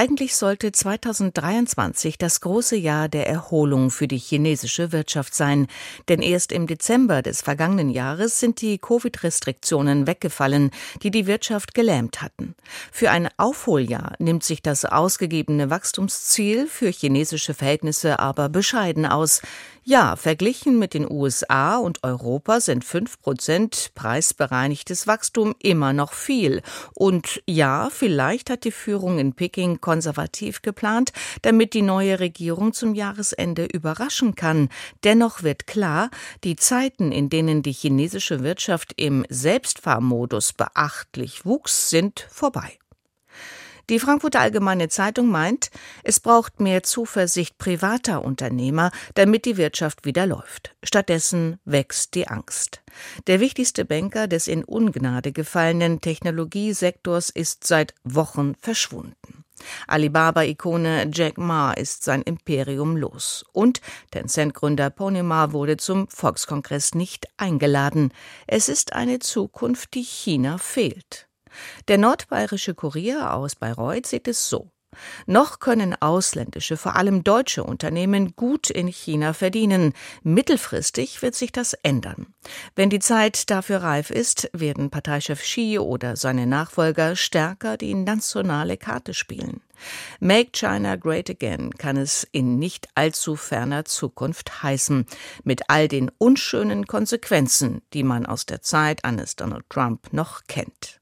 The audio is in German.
Eigentlich sollte 2023 das große Jahr der Erholung für die chinesische Wirtschaft sein. Denn erst im Dezember des vergangenen Jahres sind die Covid-Restriktionen weggefallen, die die Wirtschaft gelähmt hatten. Für ein Aufholjahr nimmt sich das ausgegebene Wachstumsziel für chinesische Verhältnisse aber bescheiden aus. Ja, verglichen mit den USA und Europa sind 5 Prozent preisbereinigtes Wachstum immer noch viel. Und ja, vielleicht hat die Führung in Peking konservativ geplant, damit die neue Regierung zum Jahresende überraschen kann. Dennoch wird klar, die Zeiten, in denen die chinesische Wirtschaft im Selbstfahrmodus beachtlich wuchs, sind vorbei. Die Frankfurter Allgemeine Zeitung meint, es braucht mehr Zuversicht privater Unternehmer, damit die Wirtschaft wieder läuft. Stattdessen wächst die Angst. Der wichtigste Banker des in Ungnade gefallenen Technologiesektors ist seit Wochen verschwunden. Alibaba-Ikone Jack Ma ist sein Imperium los. Und Tencent-Gründer Pony Ma wurde zum Volkskongress nicht eingeladen. Es ist eine Zukunft, die China fehlt. Der nordbayerische Kurier aus Bayreuth sieht es so. Noch können ausländische, vor allem deutsche Unternehmen gut in China verdienen. Mittelfristig wird sich das ändern. Wenn die Zeit dafür reif ist, werden Parteichef Xi oder seine Nachfolger stärker die nationale Karte spielen. Make China Great Again kann es in nicht allzu ferner Zukunft heißen, mit all den unschönen Konsequenzen, die man aus der Zeit eines Donald Trump noch kennt.